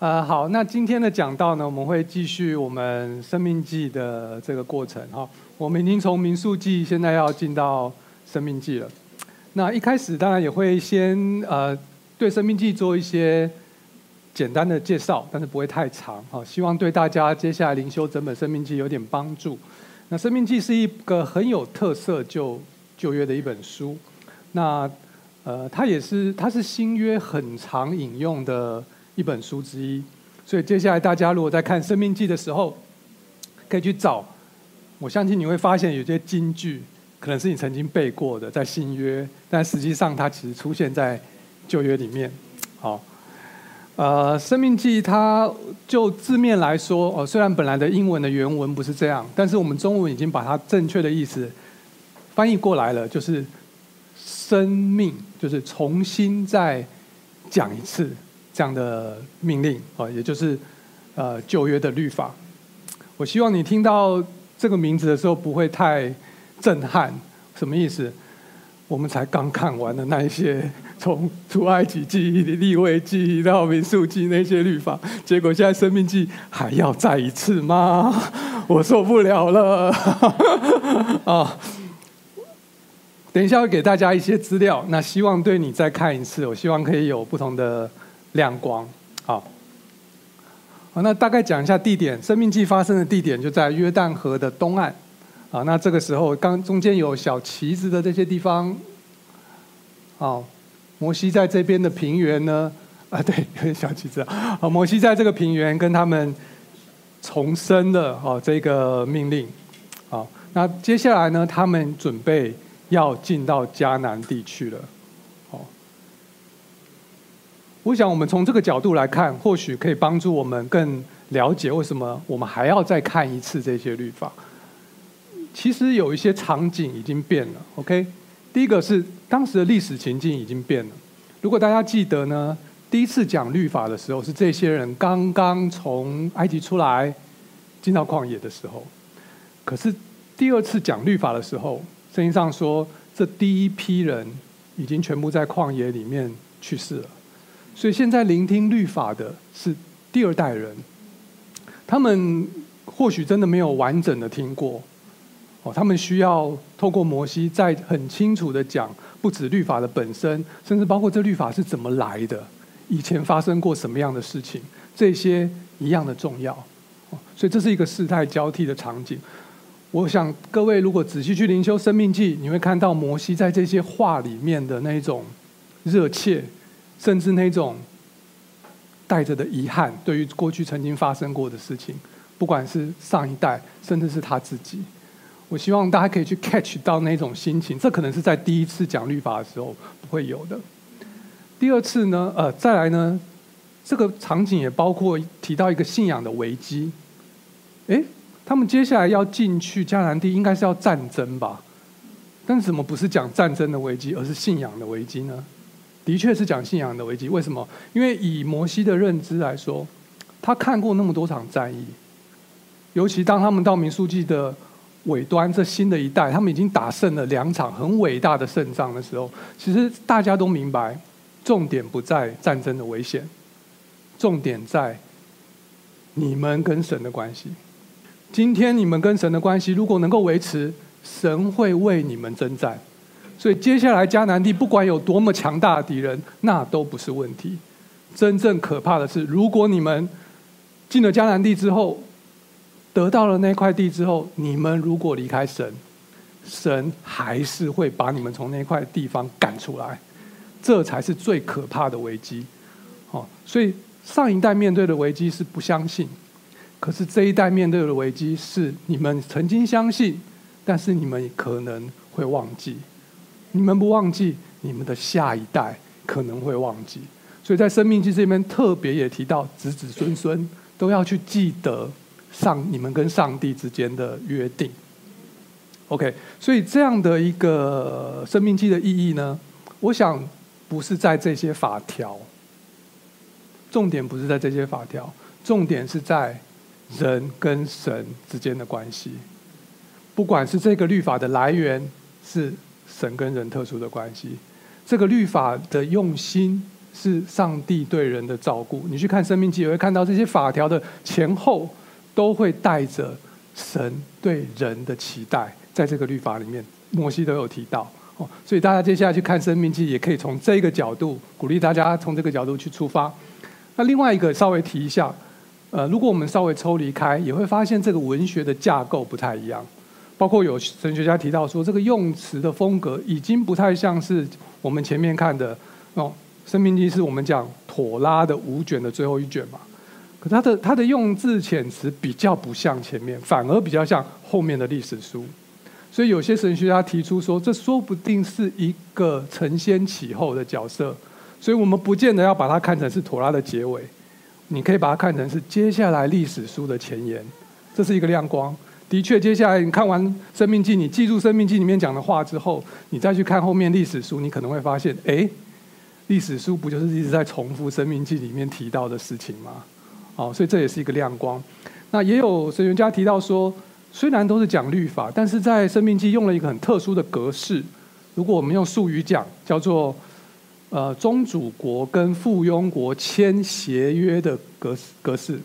呃，好，那今天的讲道呢，我们会继续我们生命记的这个过程哈。我们已经从民宿记，现在要进到生命记了。那一开始当然也会先呃对生命记做一些简单的介绍，但是不会太长哈。希望对大家接下来灵修整本生命记有点帮助。那生命记是一个很有特色旧旧约的一本书。那呃，它也是它是新约很常引用的。一本书之一，所以接下来大家如果在看《生命记》的时候，可以去找。我相信你会发现有些金句，可能是你曾经背过的，在新约，但实际上它其实出现在旧约里面。好，呃，《生命记》它就字面来说，哦，虽然本来的英文的原文不是这样，但是我们中文已经把它正确的意思翻译过来了，就是生命，就是重新再讲一次。这样的命令啊，也就是呃旧约的律法。我希望你听到这个名字的时候不会太震撼。什么意思？我们才刚看完的那一些 从出埃及记、立位记到民数记那些律法，结果现在生命记还要再一次吗？我受不了了 啊！等一下会给大家一些资料，那希望对你再看一次，我希望可以有不同的。亮光，好，好，那大概讲一下地点。生命记发生的地点就在约旦河的东岸，啊，那这个时候刚中间有小旗子的这些地方，哦，摩西在这边的平原呢，啊，对，有点小旗子，好，摩西在这个平原跟他们重申了哦这个命令，好，那接下来呢，他们准备要进到迦南地区了。我想，我们从这个角度来看，或许可以帮助我们更了解为什么我们还要再看一次这些律法。其实有一些场景已经变了。OK，第一个是当时的历史情境已经变了。如果大家记得呢，第一次讲律法的时候是这些人刚刚从埃及出来，进到旷野的时候。可是第二次讲律法的时候，圣经上说，这第一批人已经全部在旷野里面去世了。所以现在聆听律法的是第二代人，他们或许真的没有完整的听过，哦，他们需要透过摩西再很清楚的讲，不止律法的本身，甚至包括这律法是怎么来的，以前发生过什么样的事情，这些一样的重要，所以这是一个世代交替的场景。我想各位如果仔细去灵修生命记，你会看到摩西在这些话里面的那一种热切。甚至那种带着的遗憾，对于过去曾经发生过的事情，不管是上一代，甚至是他自己，我希望大家可以去 catch 到那种心情。这可能是在第一次讲律法的时候不会有的。第二次呢，呃，再来呢，这个场景也包括提到一个信仰的危机。诶，他们接下来要进去迦南地，应该是要战争吧？但是怎么不是讲战争的危机，而是信仰的危机呢？的确是讲信仰的危机，为什么？因为以摩西的认知来说，他看过那么多场战役，尤其当他们到民数记的尾端，这新的一代，他们已经打胜了两场很伟大的胜仗的时候，其实大家都明白，重点不在战争的危险，重点在你们跟神的关系。今天你们跟神的关系如果能够维持，神会为你们征战。所以接下来迦南地不管有多么强大的敌人，那都不是问题。真正可怕的是，如果你们进了迦南地之后，得到了那块地之后，你们如果离开神，神还是会把你们从那块地方赶出来。这才是最可怕的危机。哦，所以上一代面对的危机是不相信，可是这一代面对的危机是你们曾经相信，但是你们可能会忘记。你们不忘记，你们的下一代可能会忘记。所以在《生命记》这边特别也提到，子子孙孙都要去记得上你们跟上帝之间的约定。OK，所以这样的一个《生命记》的意义呢，我想不是在这些法条，重点不是在这些法条，重点是在人跟神之间的关系。不管是这个律法的来源是。神跟人特殊的关系，这个律法的用心是上帝对人的照顾。你去看《生命记》，也会看到这些法条的前后都会带着神对人的期待，在这个律法里面，摩西都有提到。哦，所以大家接下来去看《生命记》，也可以从这个角度鼓励大家从这个角度去出发。那另外一个稍微提一下，呃，如果我们稍微抽离开，也会发现这个文学的架构不太一样。包括有神学家提到说，这个用词的风格已经不太像是我们前面看的哦，《申命记》是我们讲妥拉的五卷的最后一卷嘛，可它的它的用字遣词比较不像前面，反而比较像后面的历史书。所以有些神学家提出说，这说不定是一个承先启后的角色，所以我们不见得要把它看成是妥拉的结尾，你可以把它看成是接下来历史书的前言，这是一个亮光。的确，接下来你看完《生命记》，你记住《生命记》里面讲的话之后，你再去看后面历史书，你可能会发现，哎，历史书不就是一直在重复《生命记》里面提到的事情吗？哦，所以这也是一个亮光。那也有神学家提到说，虽然都是讲律法，但是在《生命记》用了一个很特殊的格式。如果我们用术语讲，叫做呃宗主国跟附庸国签协约的格格式，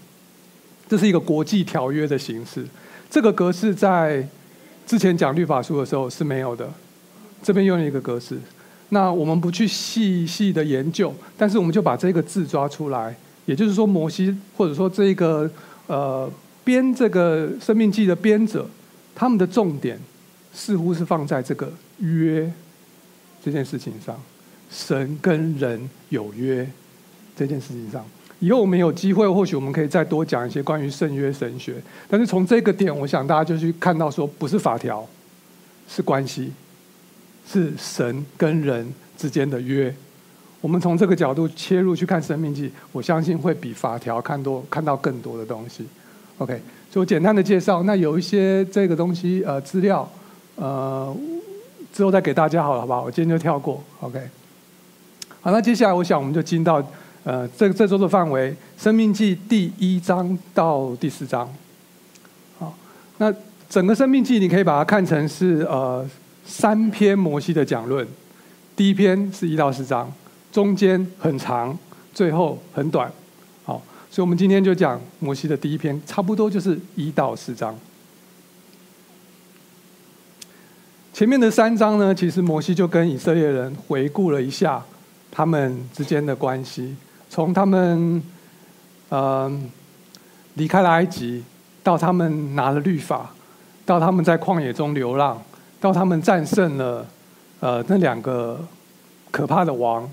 这是一个国际条约的形式。这个格式在之前讲律法书的时候是没有的，这边用了一个格式。那我们不去细细的研究，但是我们就把这个字抓出来。也就是说，摩西或者说这个呃编这个生命记的编者，他们的重点似乎是放在这个约这件事情上，神跟人有约这件事情上。以后我们有机会，或许我们可以再多讲一些关于圣约神学。但是从这个点，我想大家就去看到说，不是法条，是关系，是神跟人之间的约。我们从这个角度切入去看《生命记》，我相信会比法条看多看到更多的东西。OK，所以我简单的介绍。那有一些这个东西呃资料呃之后再给大家好了，好不好？我今天就跳过。OK，好，那接下来我想我们就进到。呃，这这周的范围，《生命记》第一章到第四章，好，那整个《生命记》你可以把它看成是呃三篇摩西的讲论，第一篇是一到四章，中间很长，最后很短，好，所以我们今天就讲摩西的第一篇，差不多就是一到四章。前面的三章呢，其实摩西就跟以色列人回顾了一下他们之间的关系。从他们，呃，离开了埃及，到他们拿了律法，到他们在旷野中流浪，到他们战胜了，呃，那两个可怕的王，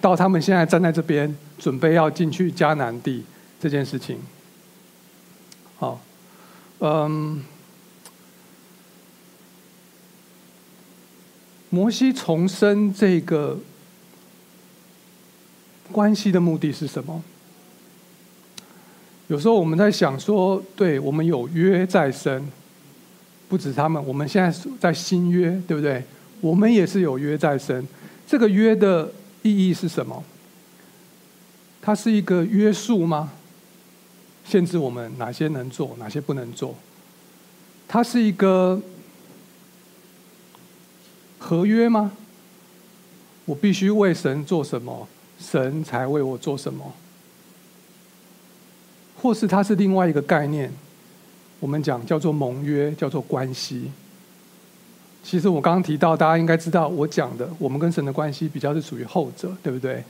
到他们现在站在这边，准备要进去迦南地这件事情。好，嗯，摩西重生这个。关系的目的是什么？有时候我们在想说，对，我们有约在身，不止他们，我们现在在新约，对不对？我们也是有约在身。这个约的意义是什么？它是一个约束吗？限制我们哪些能做，哪些不能做？它是一个合约吗？我必须为神做什么？神才为我做什么，或是它是另外一个概念，我们讲叫做盟约，叫做关系。其实我刚刚提到，大家应该知道，我讲的我们跟神的关系比较是属于后者，对不对？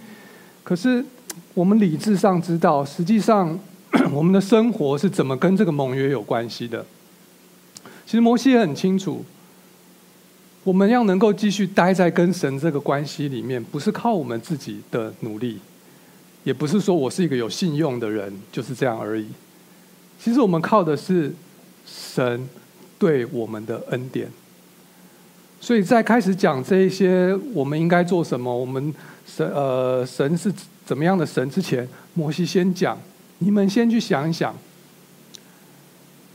可是我们理智上知道，实际上 我们的生活是怎么跟这个盟约有关系的。其实摩西也很清楚。我们要能够继续待在跟神这个关系里面，不是靠我们自己的努力，也不是说我是一个有信用的人，就是这样而已。其实我们靠的是神对我们的恩典。所以在开始讲这一些我们应该做什么，我们神呃神是怎么样的神之前，摩西先讲，你们先去想一想，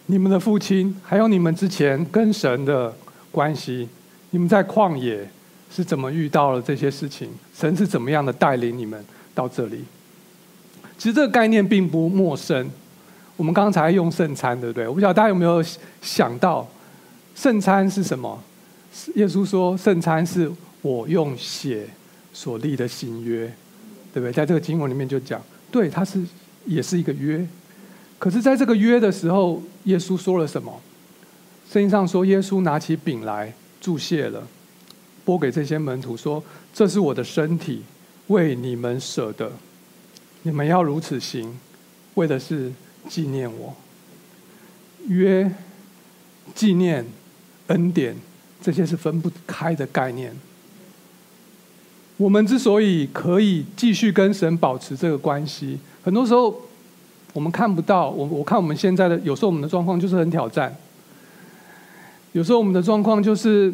你们的父亲还有你们之前跟神的关系。你们在旷野是怎么遇到了这些事情？神是怎么样的带领你们到这里？其实这个概念并不陌生。我们刚才用圣餐，对不对？我不知道大家有没有想到，圣餐是什么？耶稣说，圣餐是我用血所立的新约。对不对？在这个经文里面就讲，对，它是也是一个约。可是，在这个约的时候，耶稣说了什么？圣经上说，耶稣拿起饼来，祝谢了，拨给这些门徒说：“这是我的身体，为你们舍的，你们要如此行，为的是纪念我。”约、纪念、恩典，这些是分不开的概念。我们之所以可以继续跟神保持这个关系，很多时候我们看不到。我我看我们现在的，有时候我们的状况就是很挑战。有时候我们的状况就是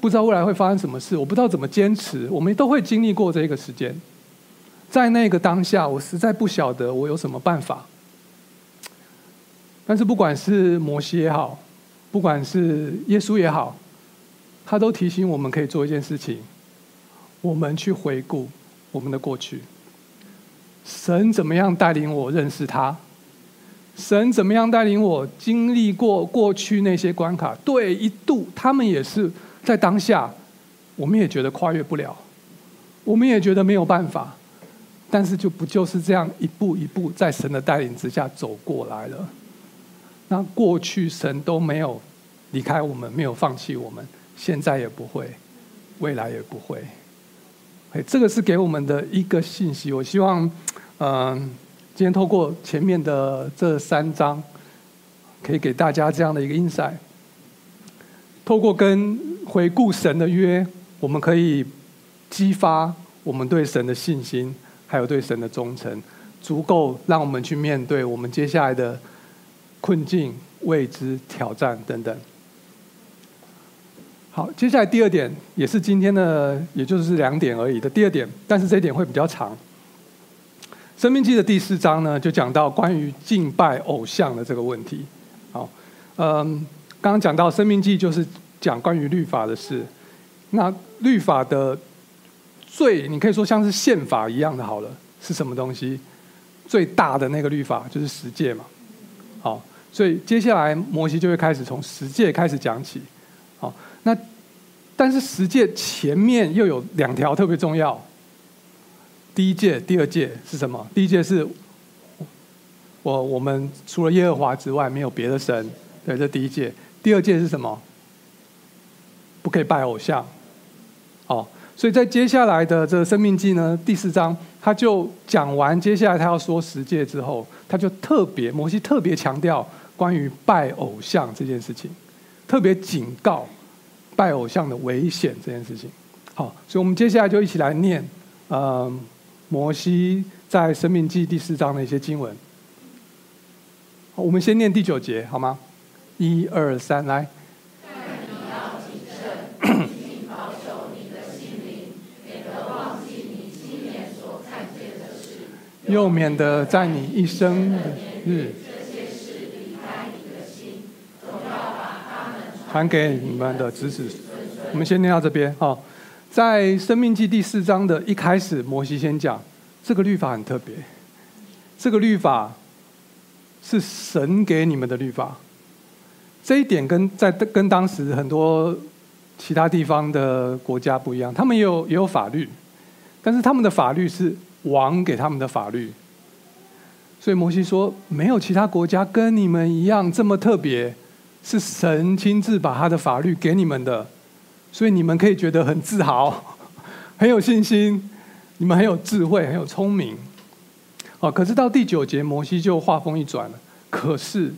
不知道未来会发生什么事，我不知道怎么坚持。我们都会经历过这个时间，在那个当下，我实在不晓得我有什么办法。但是不管是摩西也好，不管是耶稣也好，他都提醒我们可以做一件事情。我们去回顾我们的过去，神怎么样带领我认识他？神怎么样带领我经历过过去那些关卡？对，一度他们也是在当下，我们也觉得跨越不了，我们也觉得没有办法，但是就不就是这样一步一步在神的带领之下走过来了？那过去神都没有离开我们，没有放弃我们，现在也不会，未来也不会。这个是给我们的一个信息。我希望，嗯，今天透过前面的这三章，可以给大家这样的一个 insight。透过跟回顾神的约，我们可以激发我们对神的信心，还有对神的忠诚，足够让我们去面对我们接下来的困境、未知、挑战等等。好，接下来第二点也是今天的，也就是两点而已的第二点，但是这一点会比较长。生命记的第四章呢，就讲到关于敬拜偶像的这个问题。好，嗯，刚刚讲到生命记就是讲关于律法的事，那律法的最，你可以说像是宪法一样的，好了，是什么东西？最大的那个律法就是十诫嘛。好，所以接下来摩西就会开始从十诫开始讲起。好。那，但是十诫前面又有两条特别重要。第一届、第二届是什么？第一届是，我我们除了耶和华之外没有别的神，对，这第一届。第二届是什么？不可以拜偶像。哦，所以在接下来的这个申命记呢，第四章他就讲完，接下来他要说十诫之后，他就特别摩西特别强调关于拜偶像这件事情，特别警告。拜偶像的危险这件事情，好，所以我们接下来就一起来念，嗯，摩西在生命记第四章的一些经文。我们先念第九节好吗？一二三，来。但你要谨慎，谨保守你的心灵，免得忘记你亲眼所看见的事，又免得在你一生的日。传给你们的子子，我们先念到这边哈。在《生命记》第四章的一开始，摩西先讲这个律法很特别，这个律法是神给你们的律法。这一点跟在跟当时很多其他地方的国家不一样，他们也有也有法律，但是他们的法律是王给他们的法律。所以摩西说，没有其他国家跟你们一样这么特别。是神亲自把他的法律给你们的，所以你们可以觉得很自豪，很有信心，你们很有智慧，很有聪明。哦，可是到第九节，摩西就话锋一转了。可是，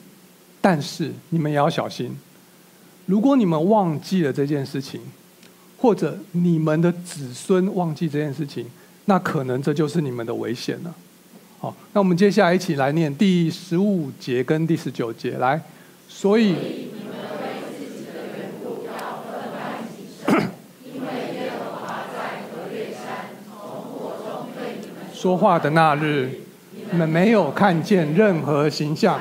但是你们也要小心，如果你们忘记了这件事情，或者你们的子孙忘记这件事情，那可能这就是你们的危险了。好，那我们接下来一起来念第十五节跟第十九节，来。所以，你们为自己的缘故要分外谨慎，因为耶和华在何烈山从火中对你们说话的那日，你们没有看见任何形象，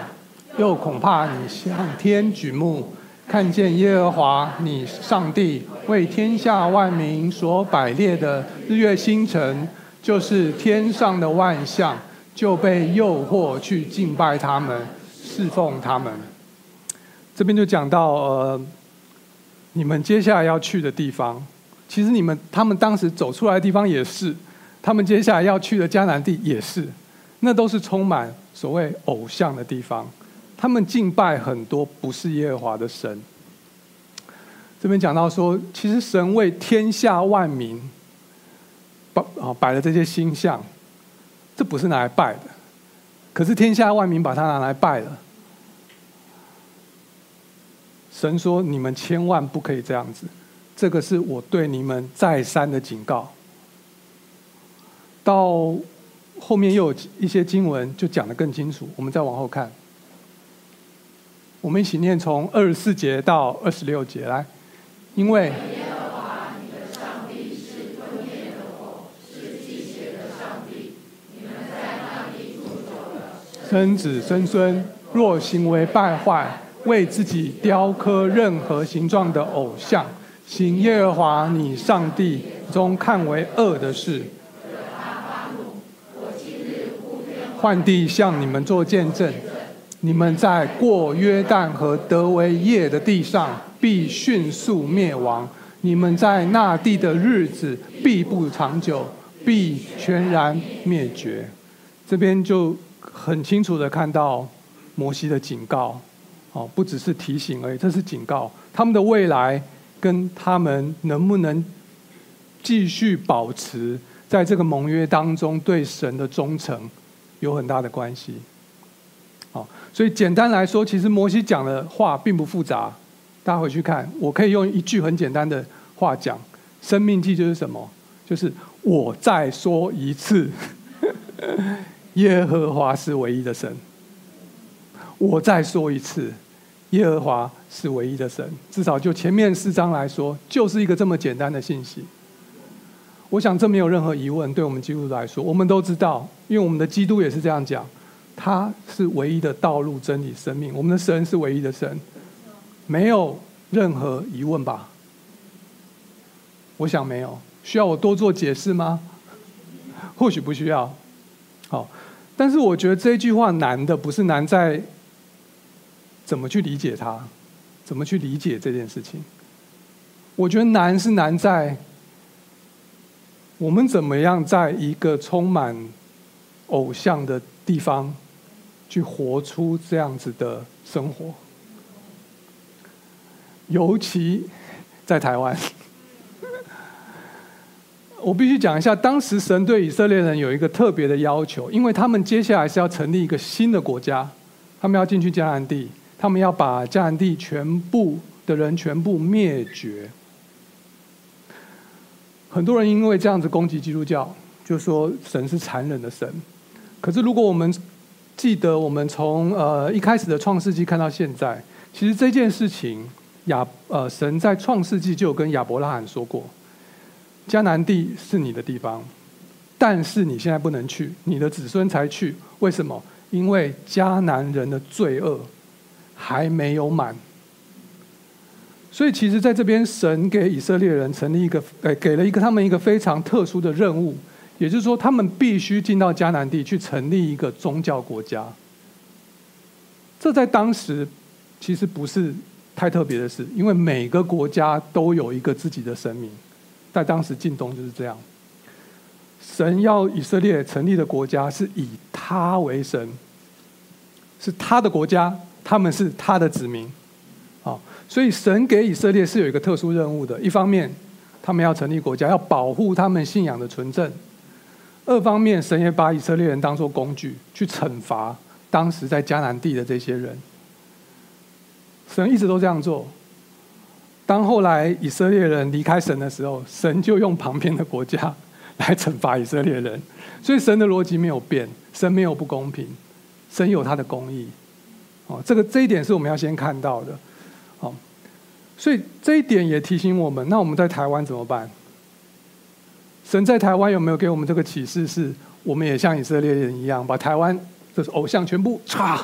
又恐怕你向天举目，看见耶和华你上帝为天下万民所摆列的日月星辰，就是天上的万象，就被诱惑去敬拜他们，侍奉他们。这边就讲到，呃，你们接下来要去的地方，其实你们他们当时走出来的地方也是，他们接下来要去的迦南地也是，那都是充满所谓偶像的地方。他们敬拜很多不是耶和华的神。这边讲到说，其实神为天下万民摆啊摆了这些星象，这不是拿来拜的，可是天下万民把它拿来拜了。神说：“你们千万不可以这样子，这个是我对你们再三的警告。”到后面又有一些经文就讲得更清楚，我们再往后看。我们一起念从二十四节到二十六节来，因为耶和华你的上帝是吞灭的火，是忌邪的上帝，你们在那里住久了，生子生孙，若行为败坏。为自己雕刻任何形状的偶像，行耶和华你上帝中看为恶的事。换地向你们做见证，你们在过约旦河德为业的地上，必迅速灭亡。你们在那地的日子必不长久，必全然灭绝。这边就很清楚的看到摩西的警告。哦，不只是提醒而已，这是警告。他们的未来跟他们能不能继续保持在这个盟约当中对神的忠诚有很大的关系。好，所以简单来说，其实摩西讲的话并不复杂。大家回去看，我可以用一句很简单的话讲：生命记就是什么？就是我再说一次，耶和华是唯一的神。我再说一次。耶和华是唯一的神，至少就前面四章来说，就是一个这么简单的信息。我想这没有任何疑问，对我们基督徒来说，我们都知道，因为我们的基督也是这样讲，他是唯一的道路、真理、生命，我们的神是唯一的神，没有任何疑问吧？我想没有，需要我多做解释吗？或许不需要。好，但是我觉得这句话难的不是难在。怎么去理解它？怎么去理解这件事情？我觉得难是难在我们怎么样在一个充满偶像的地方去活出这样子的生活，尤其在台湾。我必须讲一下，当时神对以色列人有一个特别的要求，因为他们接下来是要成立一个新的国家，他们要进去迦南地。他们要把迦南地全部的人全部灭绝。很多人因为这样子攻击基督教，就说神是残忍的神。可是如果我们记得，我们从呃一开始的创世纪看到现在，其实这件事情亚呃神在创世纪就有跟亚伯拉罕说过，迦南地是你的地方，但是你现在不能去，你的子孙才去。为什么？因为迦南人的罪恶。还没有满，所以其实在这边，神给以色列人成立一个，诶，给了一个他们一个非常特殊的任务，也就是说，他们必须进到迦南地去成立一个宗教国家。这在当时其实不是太特别的事，因为每个国家都有一个自己的神明，在当时近东就是这样。神要以色列成立的国家是以他为神，是他的国家。他们是他的子民，啊，所以神给以色列是有一个特殊任务的。一方面，他们要成立国家，要保护他们信仰的纯正；二方面，神也把以色列人当作工具，去惩罚当时在迦南地的这些人。神一直都这样做。当后来以色列人离开神的时候，神就用旁边的国家 来惩罚以色列人。所以神的逻辑没有变，神没有不公平，神有他的公义。哦，这个这一点是我们要先看到的，所以这一点也提醒我们，那我们在台湾怎么办？神在台湾有没有给我们这个启示？是我们也像以色列人一样，把台湾的偶像全部嚓？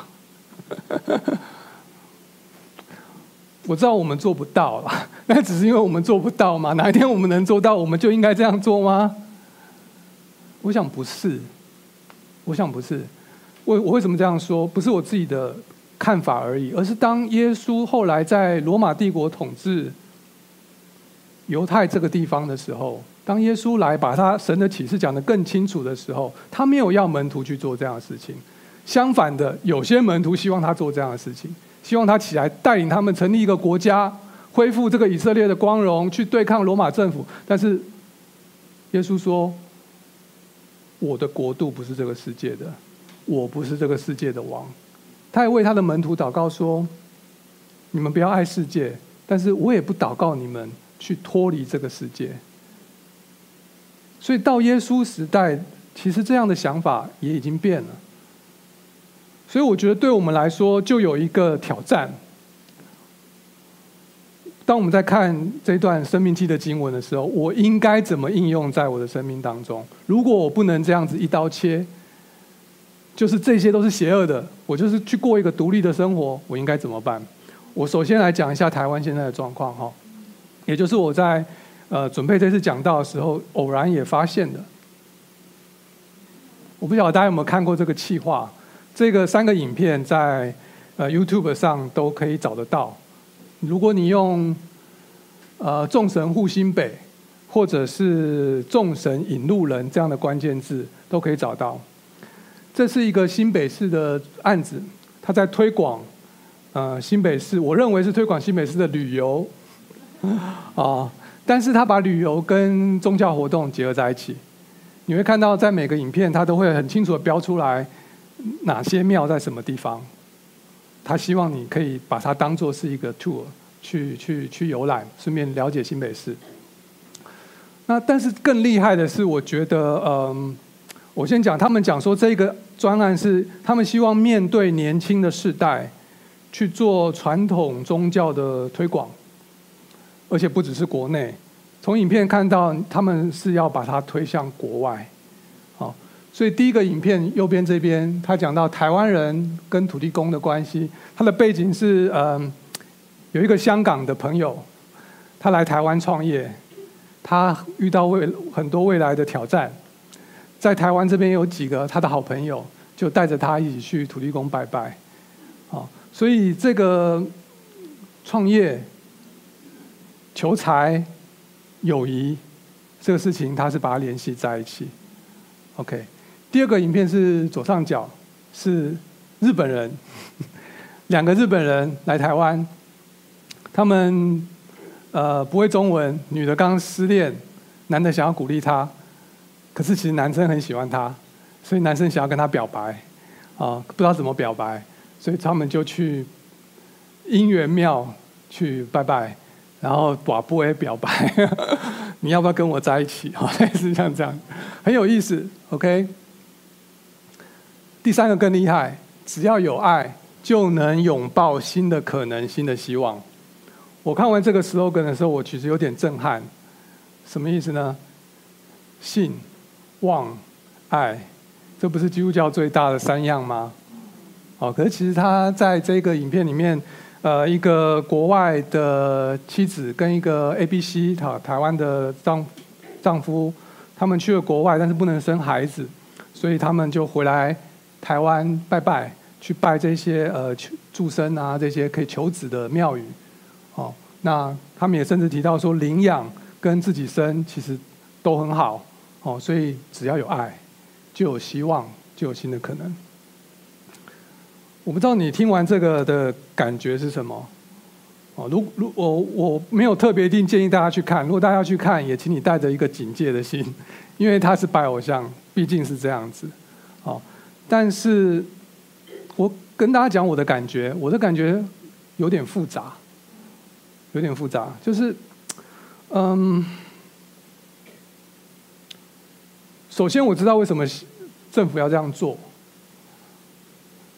我知道我们做不到了，那只是因为我们做不到嘛。哪一天我们能做到，我们就应该这样做吗？我想不是，我想不是。我我为什么这样说？不是我自己的。看法而已，而是当耶稣后来在罗马帝国统治犹太这个地方的时候，当耶稣来把他神的启示讲得更清楚的时候，他没有要门徒去做这样的事情。相反的，有些门徒希望他做这样的事情，希望他起来带领他们成立一个国家，恢复这个以色列的光荣，去对抗罗马政府。但是耶稣说：“我的国度不是这个世界的，我不是这个世界的王。”他还为他的门徒祷告说：“你们不要爱世界，但是我也不祷告你们去脱离这个世界。”所以到耶稣时代，其实这样的想法也已经变了。所以我觉得对我们来说，就有一个挑战。当我们在看这段生命期的经文的时候，我应该怎么应用在我的生命当中？如果我不能这样子一刀切，就是这些都是邪恶的，我就是去过一个独立的生活，我应该怎么办？我首先来讲一下台湾现在的状况哈，也就是我在。呃，准备这次讲道的时候，偶然也发现的。我不晓得大家有没有看过这个企划，这个三个影片在呃 YouTube 上都可以找得到。如果你用呃“众神护心北”或者是“众神引路人”这样的关键字，都可以找到。这是一个新北市的案子，他在推广呃新北市，我认为是推广新北市的旅游 啊。但是他把旅游跟宗教活动结合在一起，你会看到在每个影片，他都会很清楚的标出来哪些庙在什么地方。他希望你可以把它当做是一个 tour 去去去游览，顺便了解新北市。那但是更厉害的是，我觉得，嗯，我先讲，他们讲说这个专案是他们希望面对年轻的世代去做传统宗教的推广。而且不只是国内，从影片看到他们是要把它推向国外，好，所以第一个影片右边这边，他讲到台湾人跟土地公的关系，他的背景是嗯，有一个香港的朋友，他来台湾创业，他遇到未很多未来的挑战，在台湾这边有几个他的好朋友，就带着他一起去土地公拜拜，好，所以这个创业。求财、友谊这个事情，他是把它联系在一起。OK，第二个影片是左上角，是日本人，两个日本人来台湾，他们呃不会中文，女的刚失恋，男的想要鼓励她，可是其实男生很喜欢她，所以男生想要跟她表白，啊，不知道怎么表白，所以他们就去姻缘庙去拜拜。然后寡不会表白，你要不要跟我在一起？好，类似像这样，很有意思。OK，第三个更厉害，只要有爱，就能拥抱新的可能、新的希望。我看完这个 slogan 的时候，我其实有点震撼。什么意思呢？信、望、爱，这不是基督教最大的三样吗？哦，可是其实他在这个影片里面。呃，一个国外的妻子跟一个 A B C 哈台湾的丈丈夫，他们去了国外，但是不能生孩子，所以他们就回来台湾拜拜，去拜这些呃祝生啊这些可以求子的庙宇。哦，那他们也甚至提到说，领养跟自己生其实都很好。哦，所以只要有爱，就有希望，就有新的可能。我不知道你听完这个的感觉是什么？哦，如如我我没有特别一定建议大家去看，如果大家要去看，也请你带着一个警戒的心，因为他是拜偶像，毕竟是这样子。哦，但是我跟大家讲我的感觉，我的感觉有点复杂，有点复杂，就是嗯，首先我知道为什么政府要这样做。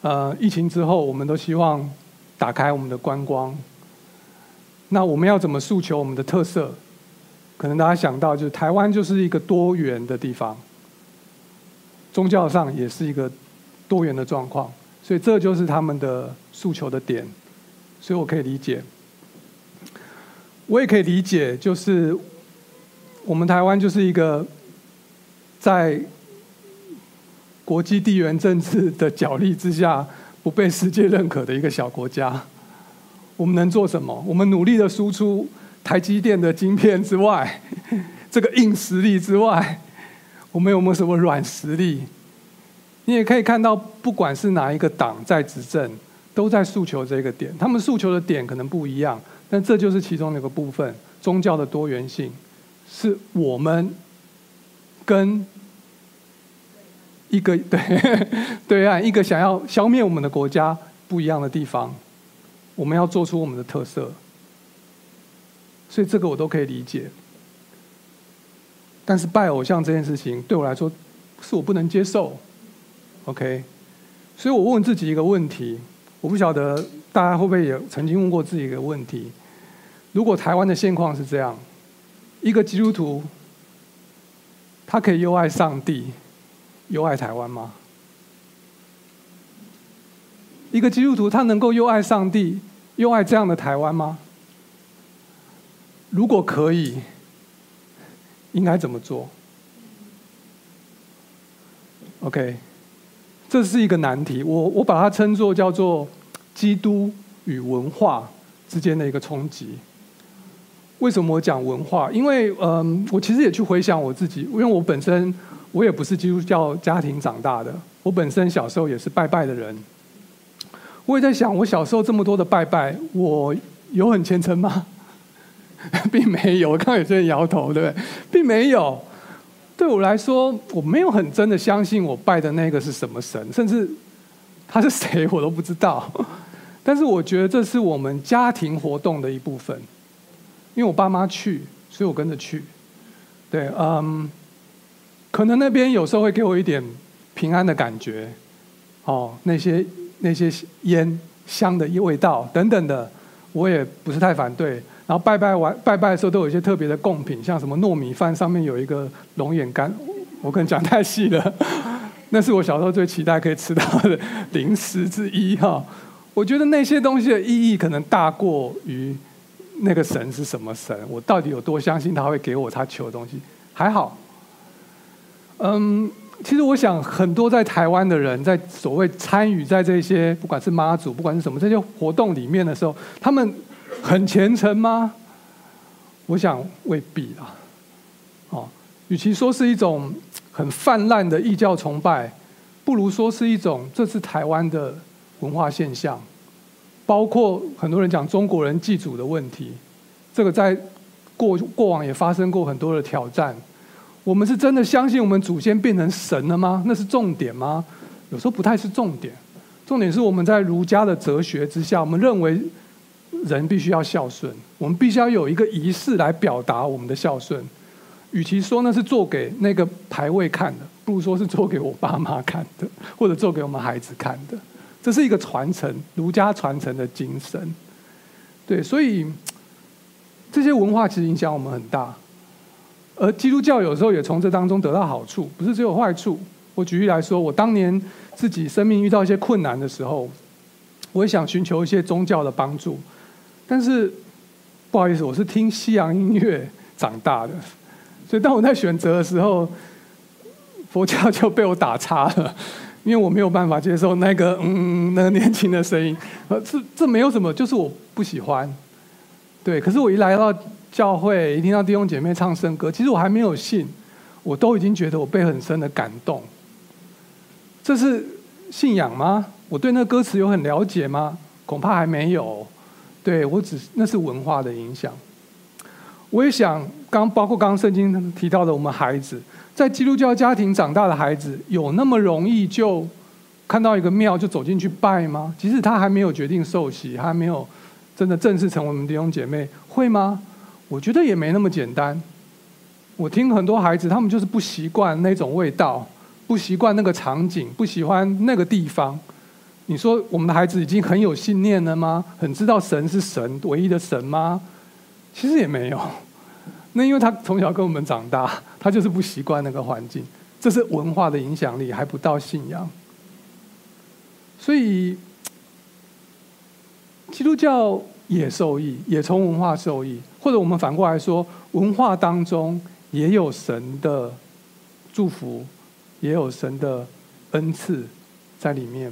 呃，疫情之后，我们都希望打开我们的观光。那我们要怎么诉求我们的特色？可能大家想到，就是台湾就是一个多元的地方，宗教上也是一个多元的状况，所以这就是他们的诉求的点。所以我可以理解，我也可以理解，就是我们台湾就是一个在。国际地缘政治的角力之下，不被世界认可的一个小国家，我们能做什么？我们努力的输出台积电的晶片之外，这个硬实力之外，我们有没有什么软实力？你也可以看到，不管是哪一个党在执政，都在诉求这个点。他们诉求的点可能不一样，但这就是其中的一个部分。宗教的多元性，是我们跟一个 对对岸一个想要消灭我们的国家不一样的地方。我们要做出我们的特色，所以这个我都可以理解。但是拜偶像这件事情对我来说，是我不能接受。OK，所以我问自己一个问题，我不晓得大家会不会也曾经问过自己一个问题：如果台湾的现况是这样，一个基督徒，他可以又爱上帝，又爱台湾吗？一个基督徒，他能够又爱上帝，又爱这样的台湾吗？如果可以，应该怎么做？OK，这是一个难题。我我把它称作叫做基督与文化之间的一个冲击。为什么我讲文化？因为嗯，我其实也去回想我自己，因为我本身我也不是基督教家庭长大的，我本身小时候也是拜拜的人。我也在想，我小时候这么多的拜拜，我有很虔诚吗？并没有。我刚刚有些人摇头，对不对？并没有。对我来说，我没有很真的相信我拜的那个是什么神，甚至他是谁我都不知道。但是我觉得这是我们家庭活动的一部分，因为我爸妈去，所以我跟着去。对，嗯，可能那边有时候会给我一点平安的感觉。哦，那些。那些烟香的味道等等的，我也不是太反对。然后拜拜完拜拜的时候，都有一些特别的贡品，像什么糯米饭上面有一个龙眼干，我可能讲太细了。那是我小时候最期待可以吃到的零食之一哈。我觉得那些东西的意义可能大过于那个神是什么神，我到底有多相信他会给我他求的东西？还好，嗯。其实我想，很多在台湾的人在所谓参与在这些不管是妈祖，不管是什么这些活动里面的时候，他们很虔诚吗？我想未必啦。哦，与其说是一种很泛滥的异教崇拜，不如说是一种这是台湾的文化现象，包括很多人讲中国人祭祖的问题，这个在过过往也发生过很多的挑战。我们是真的相信我们祖先变成神了吗？那是重点吗？有时候不太是重点。重点是我们在儒家的哲学之下，我们认为人必须要孝顺，我们必须要有一个仪式来表达我们的孝顺。与其说那是做给那个牌位看的，不如说是做给我爸妈看的，或者做给我们孩子看的。这是一个传承，儒家传承的精神。对，所以这些文化其实影响我们很大。而基督教有时候也从这当中得到好处，不是只有坏处。我举例来说，我当年自己生命遇到一些困难的时候，我也想寻求一些宗教的帮助，但是不好意思，我是听西洋音乐长大的，所以当我在选择的时候，佛教就被我打叉了，因为我没有办法接受那个嗯那个年轻的声音，呃，这这没有什么，就是我不喜欢。对，可是我一来到。教会一听到弟兄姐妹唱圣歌，其实我还没有信，我都已经觉得我被很深的感动。这是信仰吗？我对那歌词有很了解吗？恐怕还没有。对，我只那是文化的影响。我也想，刚包括刚刚圣经提到的，我们孩子在基督教家庭长大的孩子，有那么容易就看到一个庙就走进去拜吗？即使他还没有决定受洗，还没有真的正式成为我们弟兄姐妹，会吗？我觉得也没那么简单。我听很多孩子，他们就是不习惯那种味道，不习惯那个场景，不喜欢那个地方。你说我们的孩子已经很有信念了吗？很知道神是神唯一的神吗？其实也没有。那因为他从小跟我们长大，他就是不习惯那个环境。这是文化的影响力，还不到信仰。所以基督教也受益，也从文化受益。或者我们反过来说，文化当中也有神的祝福，也有神的恩赐在里面。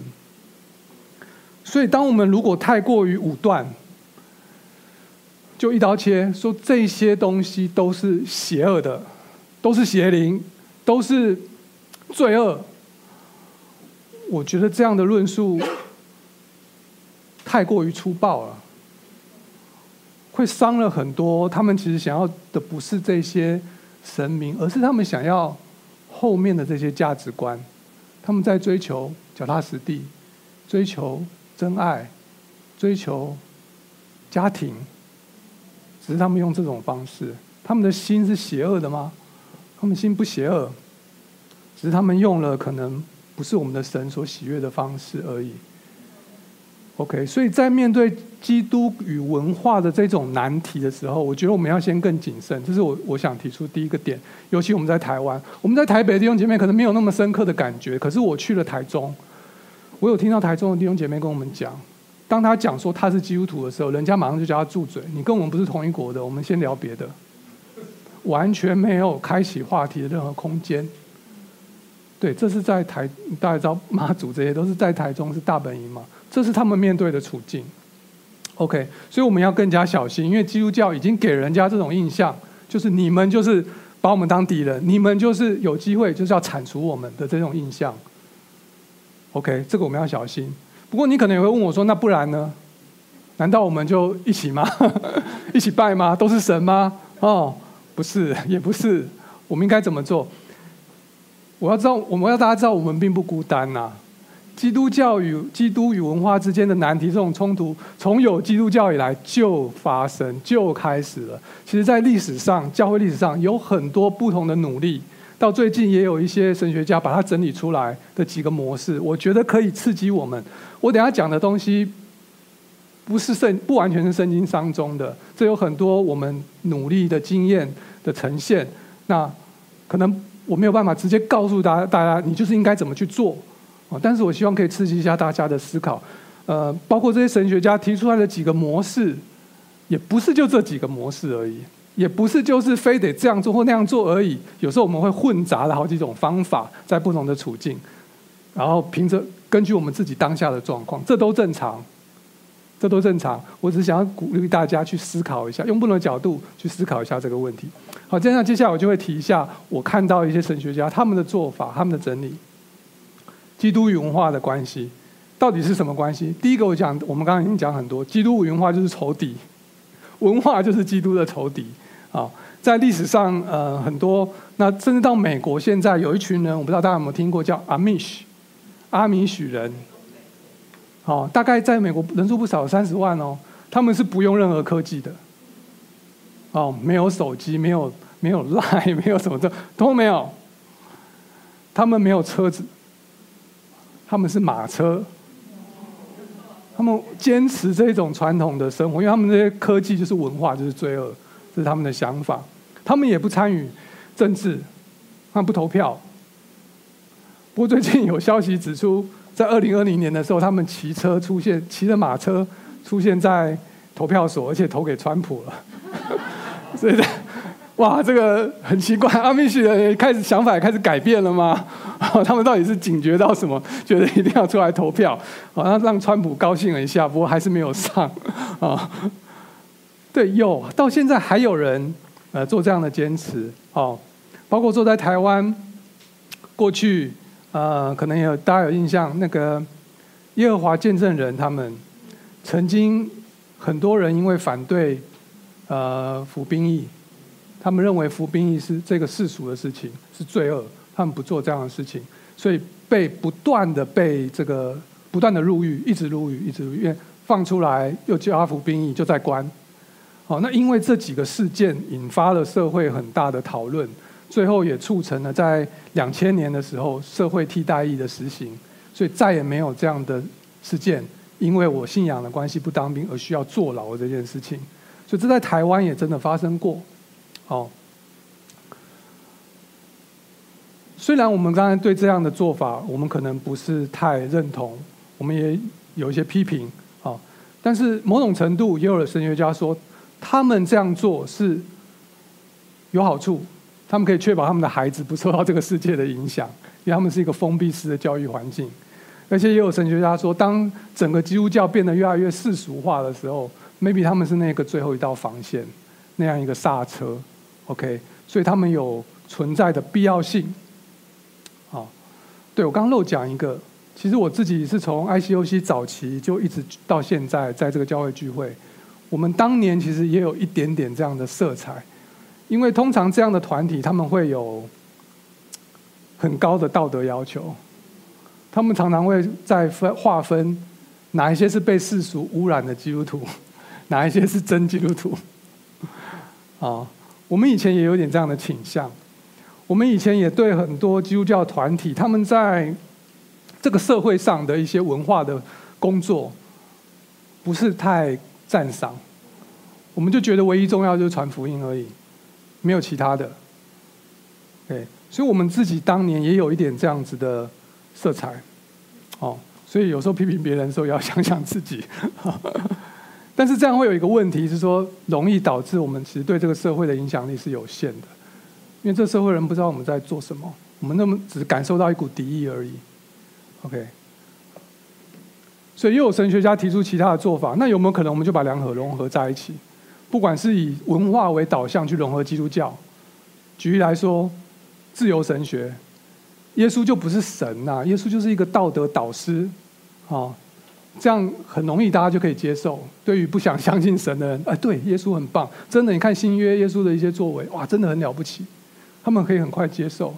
所以，当我们如果太过于武断，就一刀切，说这些东西都是邪恶的，都是邪灵，都是罪恶。我觉得这样的论述太过于粗暴了，会伤了很多。他们其实想要的不是这些神明，而是他们想要后面的这些价值观。他们在追求脚踏实地，追求真爱，追求家庭。只是他们用这种方式，他们的心是邪恶的吗？他们心不邪恶，只是他们用了可能。不是我们的神所喜悦的方式而已。OK，所以在面对基督与文化的这种难题的时候，我觉得我们要先更谨慎。这是我我想提出第一个点。尤其我们在台湾，我们在台北的弟兄姐妹可能没有那么深刻的感觉。可是我去了台中，我有听到台中的弟兄姐妹跟我们讲，当他讲说他是基督徒的时候，人家马上就叫他住嘴。你跟我们不是同一国的，我们先聊别的，完全没有开启话题的任何空间。对，这是在台，大家知道妈祖这些都是在台中是大本营嘛，这是他们面对的处境。OK，所以我们要更加小心，因为基督教已经给人家这种印象，就是你们就是把我们当敌人，你们就是有机会就是要铲除我们的这种印象。OK，这个我们要小心。不过你可能也会问我说，那不然呢？难道我们就一起吗？一起拜吗？都是神吗？哦，不是，也不是。我们应该怎么做？我要知道，我们要大家知道，我们并不孤单呐、基督教与基督与文化之间的难题，这种冲突，从有基督教以来就发生，就开始了。其实，在历史上，教会历史上有很多不同的努力，到最近也有一些神学家把它整理出来的几个模式，我觉得可以刺激我们。我等下讲的东西，不是圣，不完全是圣经当中的，这有很多我们努力的经验的呈现。那可能。我没有办法直接告诉大家，大家你就是应该怎么去做，啊！但是我希望可以刺激一下大家的思考，呃，包括这些神学家提出来的几个模式，也不是就这几个模式而已，也不是就是非得这样做或那样做而已。有时候我们会混杂了好几种方法，在不同的处境，然后凭着根据我们自己当下的状况，这都正常。这都正常，我只是想要鼓励大家去思考一下，用不同的角度去思考一下这个问题。好，这样接下来我就会提一下我看到一些神学家他们的做法、他们的整理，基督与文化的关系到底是什么关系？第一个，我讲，我们刚刚已经讲很多，基督与文化就是仇敌，文化就是基督的仇敌啊。在历史上，呃，很多，那甚至到美国，现在有一群人，我不知道大家有没有听过，叫 Amish，阿米许人。哦，大概在美国人数不少，三十万哦。他们是不用任何科技的，哦，没有手机，没有没有 Line，没有什么的，都没有。他们没有车子，他们是马车。他们坚持这种传统的生活，因为他们这些科技就是文化，就是罪恶，是他们的想法。他们也不参与政治，他们不投票。不过最近有消息指出。在二零二零年的时候，他们骑车出现，骑着马车出现在投票所，而且投给川普了。所以，哇，这个很奇怪，阿米什人开始想法也开始改变了吗？他们到底是警觉到什么，觉得一定要出来投票，好像让川普高兴了一下，不过还是没有上啊。对，有到现在还有人呃做这样的坚持，哦，包括坐在台湾过去。呃，可能也有大家有印象，那个耶和华见证人他们曾经很多人因为反对呃服兵役，他们认为服兵役是这个世俗的事情，是罪恶，他们不做这样的事情，所以被不断的被这个不断的入狱，一直入狱，一直入狱，放出来又叫他服兵役，就在关。好，那因为这几个事件引发了社会很大的讨论。最后也促成了在两千年的时候社会替代役的实行，所以再也没有这样的事件，因为我信仰的关系不当兵而需要坐牢的这件事情，所以这在台湾也真的发生过。好，虽然我们刚才对这样的做法，我们可能不是太认同，我们也有一些批评，啊，但是某种程度也有的神学家说，他们这样做是有好处。他们可以确保他们的孩子不受到这个世界的影响，因为他们是一个封闭式的教育环境。而且也有神学家说，当整个基督教变得越来越世俗化的时候，，maybe 他们是那个最后一道防线，那样一个刹车，OK，所以他们有存在的必要性。好，对，我刚刚漏讲一个，其实我自己是从 ICOC 早期就一直到现在在这个教会聚会，我们当年其实也有一点点这样的色彩，因为通常这样的团体他们会有很高的道德要求，他们常常会在分划分哪一些是被世俗污染的基督徒，哪一些是真基督徒。啊，我们以前也有点这样的倾向。我们以前也对很多基督教团体，他们在这个社会上的一些文化的工作，不是太赞赏。我们就觉得唯一重要就是传福音而已，没有其他的。对，所以我们自己当年也有一点这样子的色彩。哦，所以有时候批评别人的时候，也要想想自己。但是这样会有一个问题是说，容易导致我们其实对这个社会的影响力是有限的。因为这社会人不知道我们在做什么，我们那么只感受到一股敌意而已。OK，所以又有神学家提出其他的做法，那有没有可能我们就把两者融合在一起？不管是以文化为导向去融合基督教，举例来说，自由神学，耶稣就不是神呐，耶稣就是一个道德导师，啊，这样很容易大家就可以接受。对于不想相信神的人，哎，对，耶稣很棒，真的，你看新约耶稣的一些作为，哇，真的很了不起。他们可以很快接受，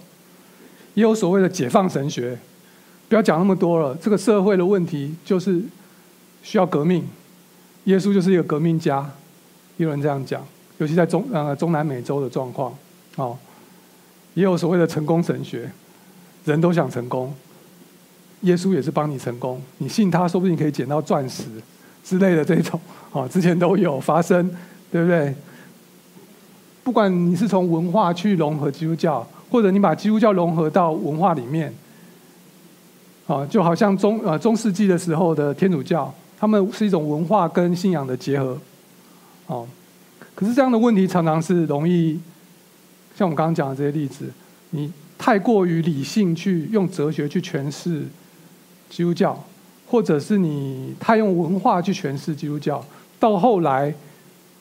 也有所谓的解放神学，不要讲那么多了。这个社会的问题就是需要革命，耶稣就是一个革命家，有人这样讲。尤其在中呃中南美洲的状况，哦，也有所谓的成功神学，人都想成功，耶稣也是帮你成功，你信他，说不定可以捡到钻石之类的这种，哦，之前都有发生，对不对？不管你是从文化去融合基督教，或者你把基督教融合到文化里面，啊，就好像中呃中世纪的时候的天主教，他们是一种文化跟信仰的结合，哦，可是这样的问题常常是容易，像我们刚刚讲的这些例子，你太过于理性去用哲学去诠释基督教，或者是你太用文化去诠释基督教，到后来。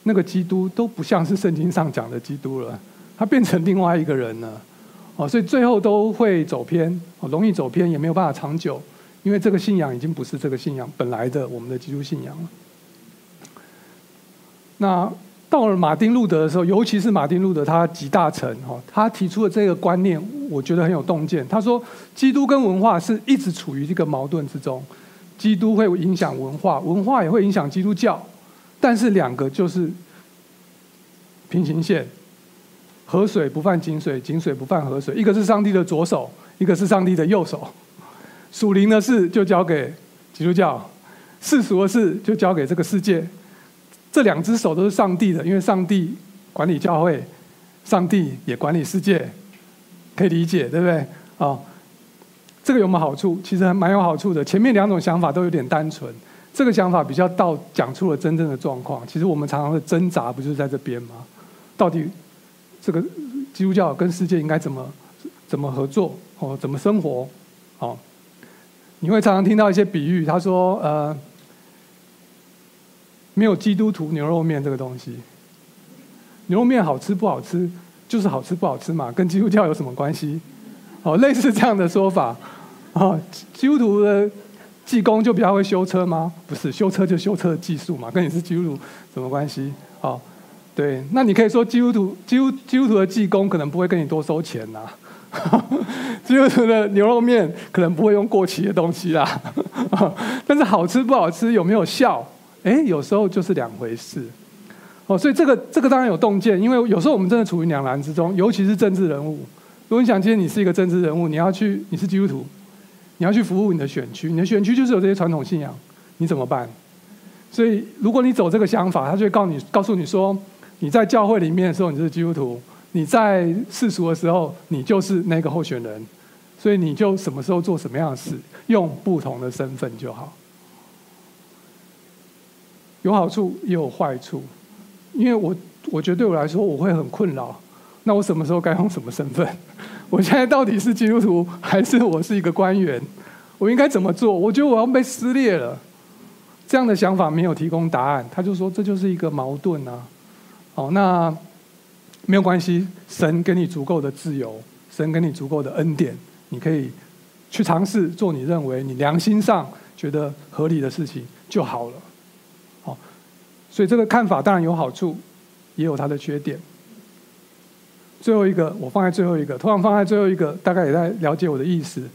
那个基督都不像是圣经上讲的基督了，他变成另外一个人了，哦，所以最后都会走偏，容易走偏，也没有办法长久，因为这个信仰已经不是这个信仰本来的我们的基督信仰了。那到了马丁路德的时候，尤其是马丁路德他集大成，哈，他提出的这个观念，我觉得很有洞见。他说，基督跟文化是一直处于这个矛盾之中，基督会影响文化，文化也会影响基督教。但是两个就是平行线，河水不犯井水，井水不犯河水。一个是上帝的左手，一个是上帝的右手。属灵的事就交给基督教，世俗的事就交给这个世界。这两只手都是上帝的，因为上帝管理教会，上帝也管理世界，可以理解，对不对？啊，这个有没有好处？其实还蛮有好处的。前面两种想法都有点单纯。这个想法比较到讲出了真正的状况。其实我们常常的挣扎，不就是在这边吗？到底这个基督教跟世界应该怎么怎么合作？哦，怎么生活？哦，你会常常听到一些比喻，他说：“呃，没有基督徒牛肉面这个东西，牛肉面好吃不好吃，就是好吃不好吃嘛，跟基督教有什么关系？”哦，类似这样的说法。哦，基督徒的。技工就比较会修车吗？不是，修车就修车的技术嘛，跟你是基督徒什么关系？哦，对，那你可以说基督徒、基督基督徒的技工可能不会跟你多收钱呐、啊，基督徒的牛肉面可能不会用过期的东西啦，但是好吃不好吃，有没有效？哎，有时候就是两回事。哦，所以这个这个当然有洞见，因为有时候我们真的处于两难之中，尤其是政治人物。如果你想今天你是一个政治人物，你要去，你是基督徒。你要去服务你的选区，你的选区就是有这些传统信仰，你怎么办？所以，如果你走这个想法，他就会告你，告诉你说，你在教会里面的时候你是基督徒，你在世俗的时候你就是那个候选人，所以你就什么时候做什么样的事，用不同的身份就好。有好处也有坏处，因为我我觉得对我来说我会很困扰，那我什么时候该用什么身份？我现在到底是基督徒还是我是一个官员？我应该怎么做？我觉得我要被撕裂了。这样的想法没有提供答案，他就说这就是一个矛盾啊。哦，那没有关系，神给你足够的自由，神给你足够的恩典，你可以去尝试做你认为你良心上觉得合理的事情就好了。好，所以这个看法当然有好处，也有它的缺点。最后一个，我放在最后一个，通常放在最后一个，大概也在了解我的意思。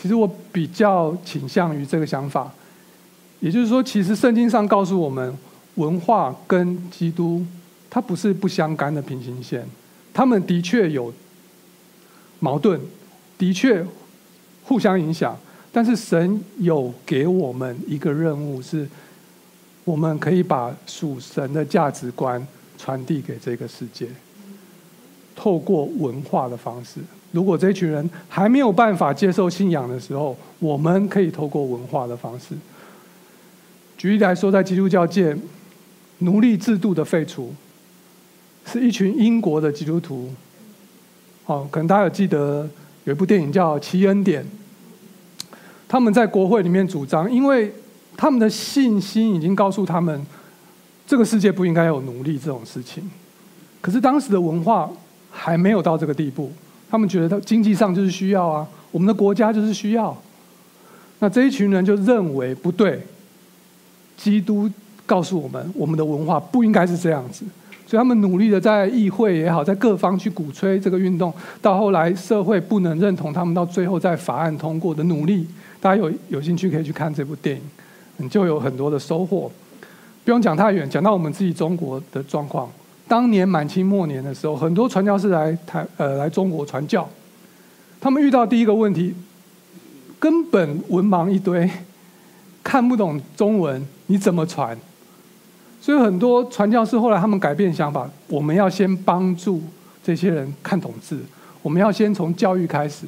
其实我比较倾向于这个想法，也就是说，其实圣经上告诉我们，文化跟基督它不是不相干的平行线，他们的确有矛盾，的确互相影响。但是神有给我们一个任务，是我们可以把属神的价值观传递给这个世界。透过文化的方式，如果这群人还没有办法接受信仰的时候，我们可以透过文化的方式。举例来说，在基督教界，奴隶制度的废除，是一群英国的基督徒。哦，可能大家有记得有一部电影叫《奇恩典》，他们在国会里面主张，因为他们的信心已经告诉他们，这个世界不应该有奴隶这种事情。可是当时的文化。还没有到这个地步，他们觉得经济上就是需要啊，我们的国家就是需要。那这一群人就认为不对，基督告诉我们，我们的文化不应该是这样子，所以他们努力的在议会也好，在各方去鼓吹这个运动。到后来社会不能认同他们，到最后在法案通过的努力，大家有有兴趣可以去看这部电影，你就有很多的收获。不用讲太远，讲到我们自己中国的状况。当年满清末年的时候，很多传教士来台呃来中国传教，他们遇到第一个问题，根本文盲一堆，看不懂中文，你怎么传？所以很多传教士后来他们改变想法，我们要先帮助这些人看懂字，我们要先从教育开始，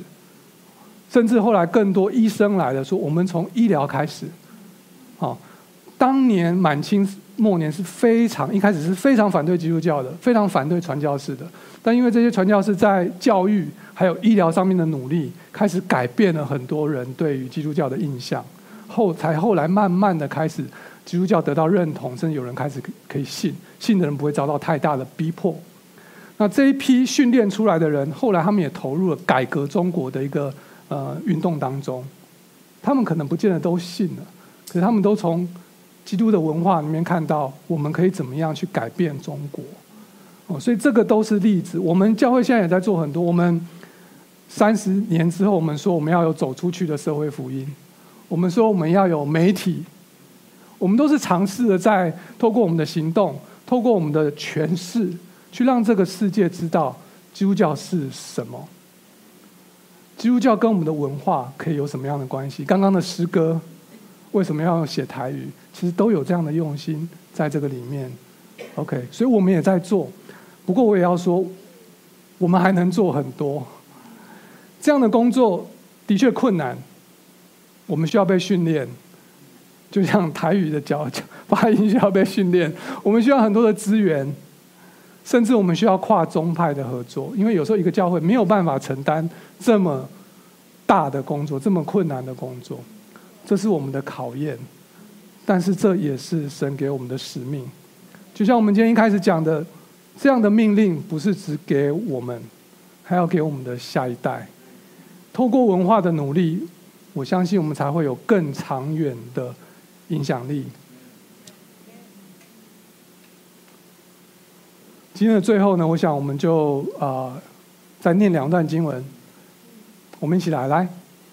甚至后来更多医生来了，说我们从医疗开始。好，当年满清。末年是非常一开始是非常反对基督教的，非常反对传教士的。但因为这些传教士在教育还有医疗上面的努力，开始改变了很多人对于基督教的印象。后才后来慢慢的开始，基督教得到认同，甚至有人开始可以信，信的人不会遭到太大的逼迫。那这一批训练出来的人，后来他们也投入了改革中国的一个呃运动当中。他们可能不见得都信了，可是他们都从。基督的文化里面看到，我们可以怎么样去改变中国？哦，所以这个都是例子。我们教会现在也在做很多。我们三十年之后，我们说我们要有走出去的社会福音。我们说我们要有媒体。我们都是尝试的在透过我们的行动，透过我们的诠释，去让这个世界知道基督教是什么。基督教跟我们的文化可以有什么样的关系？刚刚的诗歌。为什么要写台语？其实都有这样的用心在这个里面。OK，所以我们也在做。不过我也要说，我们还能做很多。这样的工作的确困难，我们需要被训练。就像台语的教发音需要被训练，我们需要很多的资源，甚至我们需要跨宗派的合作。因为有时候一个教会没有办法承担这么大的工作，这么困难的工作。这是我们的考验，但是这也是神给我们的使命。就像我们今天一开始讲的，这样的命令不是只给我们，还要给我们的下一代。透过文化的努力，我相信我们才会有更长远的影响力。今天的最后呢，我想我们就、呃，再念两段经文，我们一起来来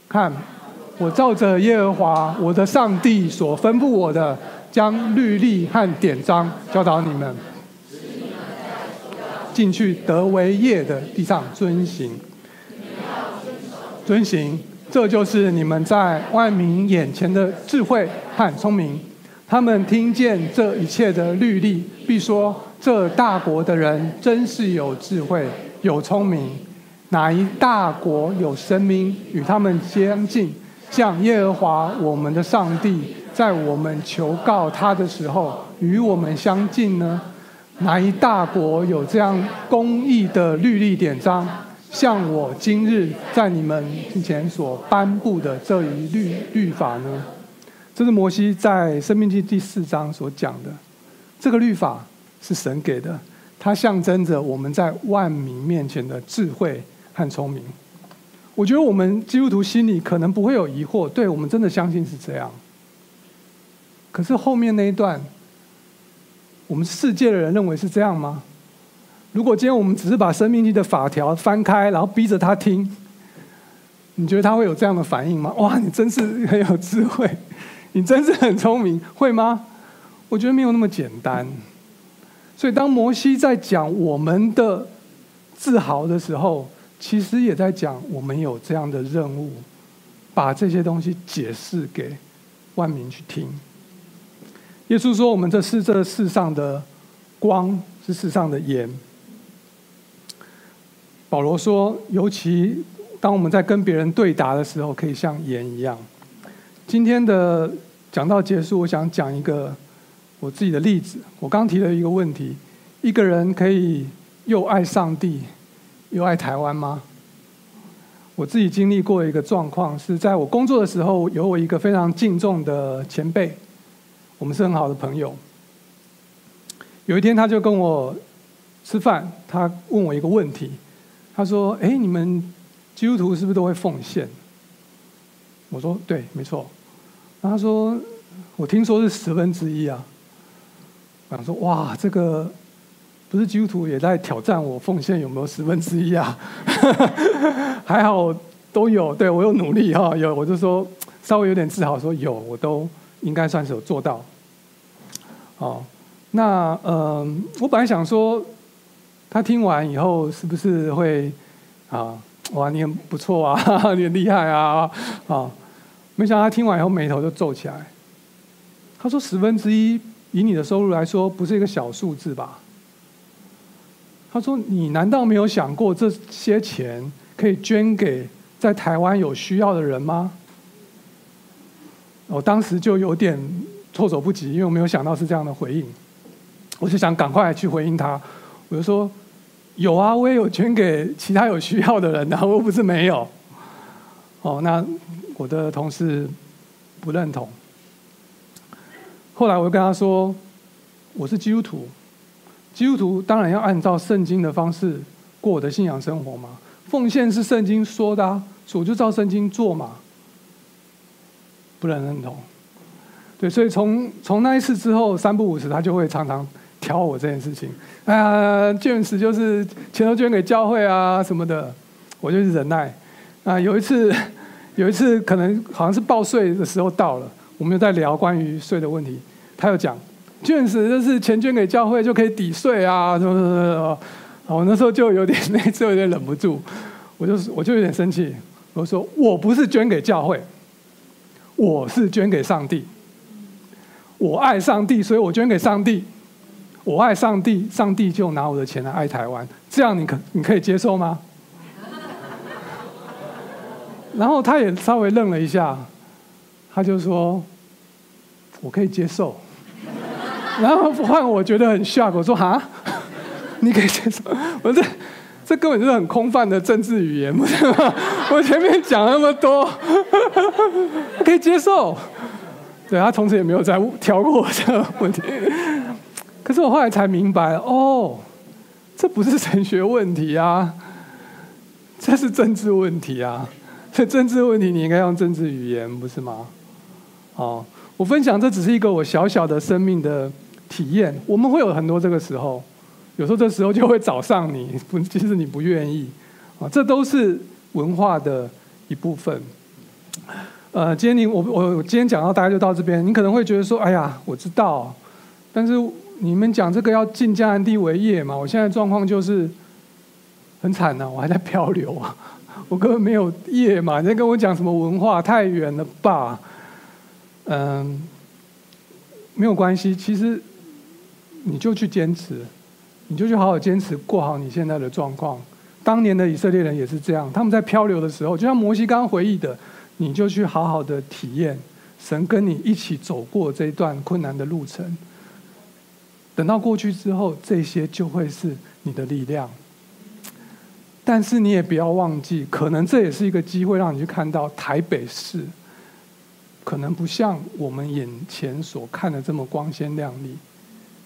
看。我照着耶和华我的上帝所吩咐我的，将律例和典章教导你们，进去得为业的地上遵行，遵行，这就是你们在万民眼前的智慧和聪明。他们听见这一切的律例，必说：这大国的人真是有智慧、有聪明。哪一大国有神明与他们相近？像耶和华我们的上帝，在我们求告他的时候，与我们相近呢？哪一大国有这样公义的律例典章，像我今日在你们面前所颁布的这一律律法呢？这是摩西在《申命记》第四章所讲的。这个律法是神给的，它象征着我们在万民面前的智慧和聪明。我觉得我们基督徒心里可能不会有疑惑，对，我们真的相信是这样。可是后面那一段，我们世界的人认为是这样吗？如果今天我们只是把《生命力》的法条翻开，然后逼着他听，你觉得他会有这样的反应吗？哇，你真是很有智慧，你真是很聪明，会吗？我觉得没有那么简单。所以当摩西在讲我们的自豪的时候，其实也在讲我们有这样的任务，把这些东西解释给万民去听。耶稣说：“我们这是这世上的光，是世上的盐。”保罗说：“尤其当我们在跟别人对答的时候，可以像盐一样。”今天的讲到结束，我想讲一个我自己的例子。我刚提了一个问题：一个人可以又爱上帝，又爱台湾吗？我自己经历过一个状况，是在我工作的时候，有我一个非常敬重的前辈，我们是很好的朋友。有一天，他就跟我吃饭，他问我一个问题。他说：“哎，你们基督徒是不是都会奉献？”我说：“对，没错。”他说：“我听说是十分之一啊。”我想说：“哇，这个不是基督徒也在挑战我奉献有没有十分之一啊？” 还好都有，对我有努力哈，有我就说稍微有点自豪，说有我都应该算是有做到。哦，那嗯、我本来想说。他听完以后是不是会啊？哇，你很不错啊，你很厉害啊！啊，没想到他听完以后眉头就皱起来。他说：“十分之一，以你的收入来说，不是一个小数字吧？”他说：“你难道没有想过这些钱可以捐给在台湾有需要的人吗？”我当时就有点措手不及，因为我没有想到是这样的回应。我就想赶快去回应他，我就说。有啊，我也有捐给其他有需要的人，然后我不是没有。哦，那我的同事不认同。后来我就跟他说：“我是基督徒，基督徒当然要按照圣经的方式过我的信仰生活嘛。奉献是圣经说的啊，所以我就照圣经做嘛。”不能认同。对，所以从从那一次之后，三不五时他就会常常。挑我这件事情，哎呀，捐时就是钱都捐给教会啊什么的，我就忍耐。啊，有一次，有一次可能好像是报税的时候到了，我们又在聊关于税的问题，他又讲，捐时就是钱捐给教会就可以抵税啊什么什么什么。我那时候就有点 那次有点忍不住，我就是我就有点生气，我说我不是捐给教会，我是捐给上帝，我爱上帝，所以我捐给上帝。我爱上帝，上帝就拿我的钱来爱台湾，这样你可你可以接受吗？然后他也稍微愣了一下，他就说：“我可以接受。”然后换我觉得很 shock，我说：“哈，你可以接受？我这这根本就是很空泛的政治语言，不是吗？我前面讲那么多，可以接受。”对，他从此也没有再挑过我这个问题。可是我后来才明白，哦，这不是神学问题啊，这是政治问题啊。这政治问题你应该用政治语言，不是吗？哦，我分享这只是一个我小小的生命的体验。我们会有很多这个时候，有时候这时候就会找上你，不，其实你不愿意啊，这都是文化的一部分。呃，今天你我我今天讲到大概就到这边，你可能会觉得说，哎呀，我知道，但是。你们讲这个要进迦南地为业嘛？我现在状况就是很惨呐、我还在漂流啊，我根本没有业嘛。你在跟我讲什么文化？太远了吧？嗯，没有关系，其实你就去坚持，你就去好好坚持，过好你现在的状况。当年的以色列人也是这样，他们在漂流的时候，就像摩西刚刚回忆的，你就去好好的体验神跟你一起走过这一段困难的路程。等到过去之后，这些就会是你的力量。但是你也不要忘记，可能这也是一个机会，让你去看到台北市可能不像我们眼前所看的这么光鲜亮丽。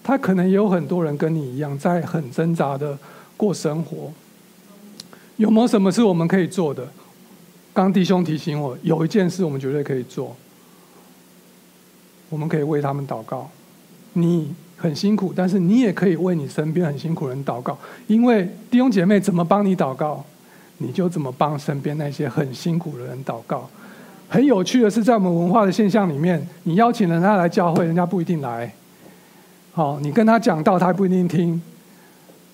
他可能也有很多人跟你一样，在很挣扎的过生活。有没有什么是我们可以做的？刚弟兄提醒我，有一件事我们绝对可以做，我们可以为他们祷告。你很辛苦，但是你也可以为你身边很辛苦的人祷告，因为弟兄姐妹怎么帮你祷告，你就怎么帮身边那些很辛苦的人祷告。很有趣的是，在我们文化的现象里面，你邀请人家来教会，人家不一定来。好，你跟他讲道，他不一定听；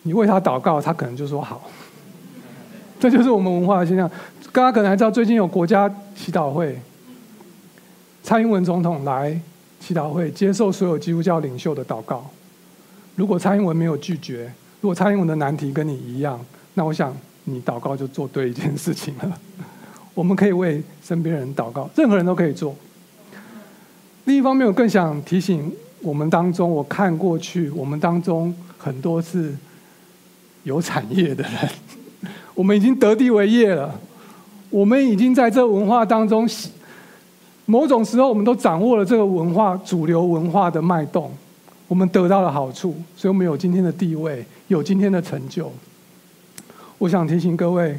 你为他祷告，他可能就说好。这就是我们文化的现象。大家可能还知道，最近有国家祈祷会，蔡英文总统来祈祷会，接受所有基督教领袖的祷告。如果蔡英文没有拒绝，如果蔡英文的难题跟你一样，那我想你祷告就做对一件事情了。我们可以为身边人祷告，任何人都可以做。另一方面，我更想提醒我们当中，我看过去，我们当中很多是有产业的人，我们已经得地为业了，我们已经在这文化当中，某种时候我们都掌握了这个文化主流文化的脉动，我们得到了好处，所以我们有今天的地位，有今天的成就。我想提醒各位。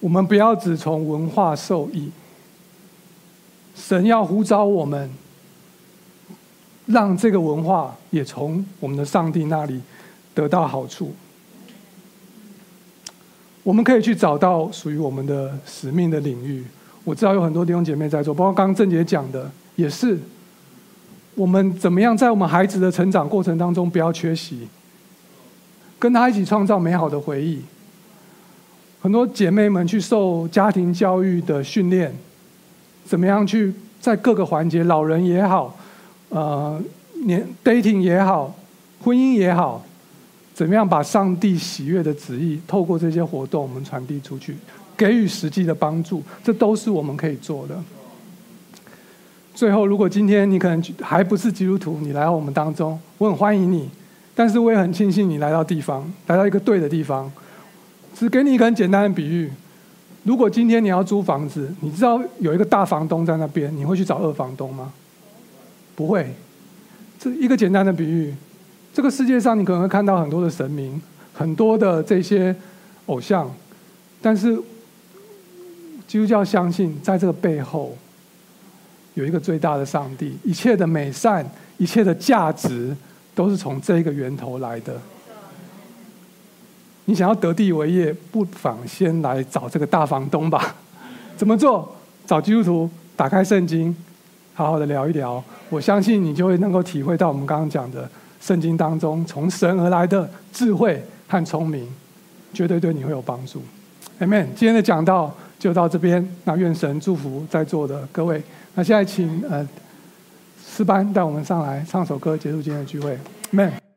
我们不要只从文化受益，神要呼召我们，让这个文化也从我们的上帝那里得到好处。我们可以去找到属于我们的使命的领域。我知道有很多弟兄姐妹在做，包括刚刚郑姐讲的，也是我们怎么样在我们孩子的成长过程当中不要缺席，跟他一起创造美好的回忆。很多姐妹们去受家庭教育的训练，怎么样去在各个环节，老人也好，呃，年 dating 也好，婚姻也好，怎么样把上帝喜悦的旨意透过这些活动，我们传递出去，给予实际的帮助，这都是我们可以做的。最后，如果今天你可能还不是基督徒，你来到我们当中，我很欢迎你，但是我也很庆幸你来到地方，来到一个对的地方。只给你一个很简单的比喻：如果今天你要租房子，你知道有一个大房东在那边，你会去找二房东吗？不会。这一个简单的比喻，这个世界上你可能会看到很多的神明，很多的这些偶像，但是基督教相信，在这个背后有一个最大的上帝，一切的美善，一切的价值，都是从这个源头来的。你想要得地为业，不妨先来找这个大房东吧。怎么做？找基督徒，打开圣经，好好的聊一聊。我相信你就会能够体会到我们刚刚讲的圣经当中从神而来的智慧和聪明，绝对对你会有帮助。Amen。今天的讲到就到这边。那愿神祝福在座的各位。那现在请呃诗班带我们上来唱首歌，结束今天的聚会。Man。